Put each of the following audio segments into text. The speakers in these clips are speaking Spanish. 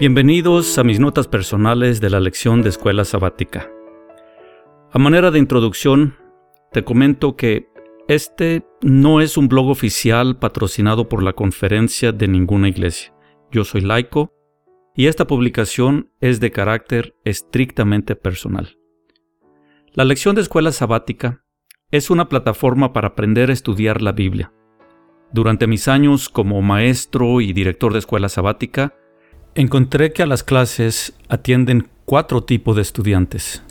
Bienvenidos a mis notas personales de la lección de escuela sabática. A manera de introducción, te comento que este no es un blog oficial patrocinado por la conferencia de ninguna iglesia. Yo soy laico y esta publicación es de carácter estrictamente personal. La lección de escuela sabática es una plataforma para aprender a estudiar la Biblia. Durante mis años como maestro y director de escuela sabática, Encontré que a las clases atienden cuatro tipos de estudiantes.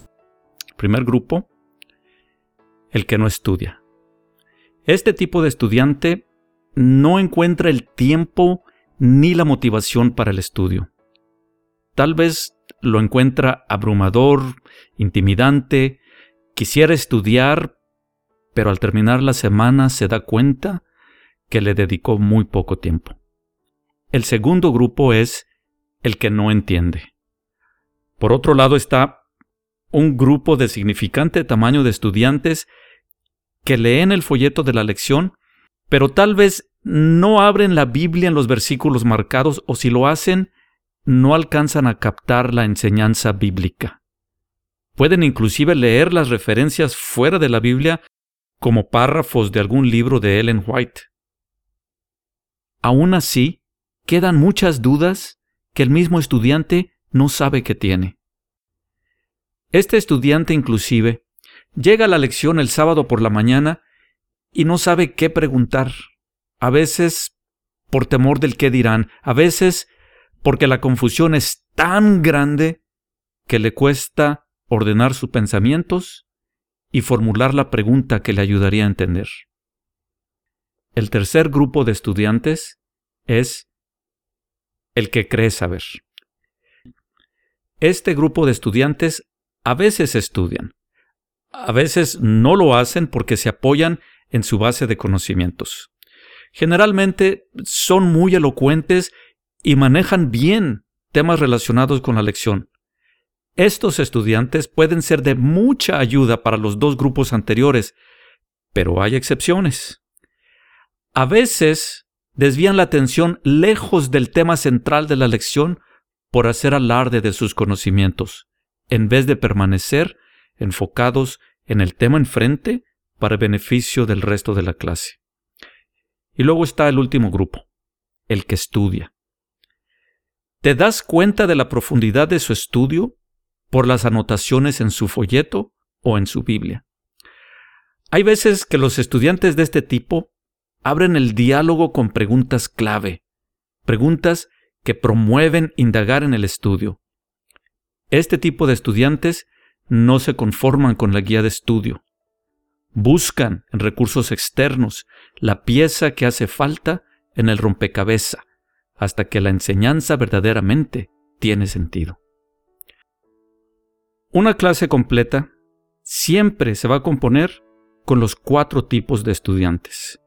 Primer grupo, el que no estudia. Este tipo de estudiante no encuentra el tiempo ni la motivación para el estudio. Tal vez lo encuentra abrumador, intimidante, quisiera estudiar, pero al terminar la semana se da cuenta que le dedicó muy poco tiempo. El segundo grupo es el que no entiende. Por otro lado está un grupo de significante tamaño de estudiantes que leen el folleto de la lección, pero tal vez no abren la Biblia en los versículos marcados o si lo hacen, no alcanzan a captar la enseñanza bíblica. Pueden inclusive leer las referencias fuera de la Biblia como párrafos de algún libro de Ellen White. Aún así, quedan muchas dudas que el mismo estudiante no sabe que tiene. Este estudiante inclusive llega a la lección el sábado por la mañana y no sabe qué preguntar, a veces por temor del qué dirán, a veces porque la confusión es tan grande que le cuesta ordenar sus pensamientos y formular la pregunta que le ayudaría a entender. El tercer grupo de estudiantes es el que cree saber. Este grupo de estudiantes a veces estudian, a veces no lo hacen porque se apoyan en su base de conocimientos. Generalmente son muy elocuentes y manejan bien temas relacionados con la lección. Estos estudiantes pueden ser de mucha ayuda para los dos grupos anteriores, pero hay excepciones. A veces desvían la atención lejos del tema central de la lección por hacer alarde de sus conocimientos, en vez de permanecer enfocados en el tema enfrente para beneficio del resto de la clase. Y luego está el último grupo, el que estudia. ¿Te das cuenta de la profundidad de su estudio por las anotaciones en su folleto o en su Biblia? Hay veces que los estudiantes de este tipo abren el diálogo con preguntas clave, preguntas que promueven indagar en el estudio. Este tipo de estudiantes no se conforman con la guía de estudio. Buscan en recursos externos la pieza que hace falta en el rompecabezas hasta que la enseñanza verdaderamente tiene sentido. Una clase completa siempre se va a componer con los cuatro tipos de estudiantes.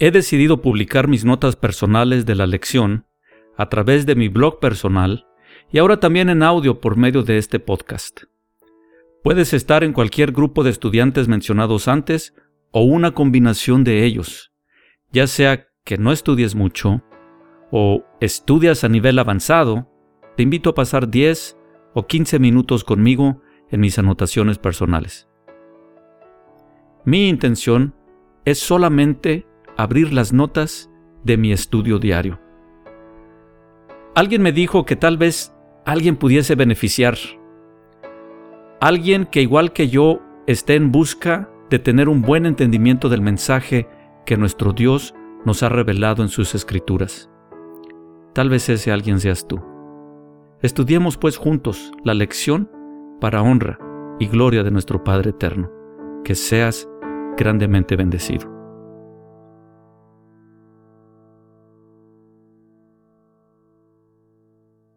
He decidido publicar mis notas personales de la lección a través de mi blog personal y ahora también en audio por medio de este podcast. Puedes estar en cualquier grupo de estudiantes mencionados antes o una combinación de ellos, ya sea que no estudies mucho o estudias a nivel avanzado, te invito a pasar 10 o 15 minutos conmigo en mis anotaciones personales. Mi intención es solamente abrir las notas de mi estudio diario. Alguien me dijo que tal vez alguien pudiese beneficiar. Alguien que igual que yo esté en busca de tener un buen entendimiento del mensaje que nuestro Dios nos ha revelado en sus escrituras. Tal vez ese alguien seas tú. Estudiemos pues juntos la lección para honra y gloria de nuestro Padre Eterno. Que seas grandemente bendecido.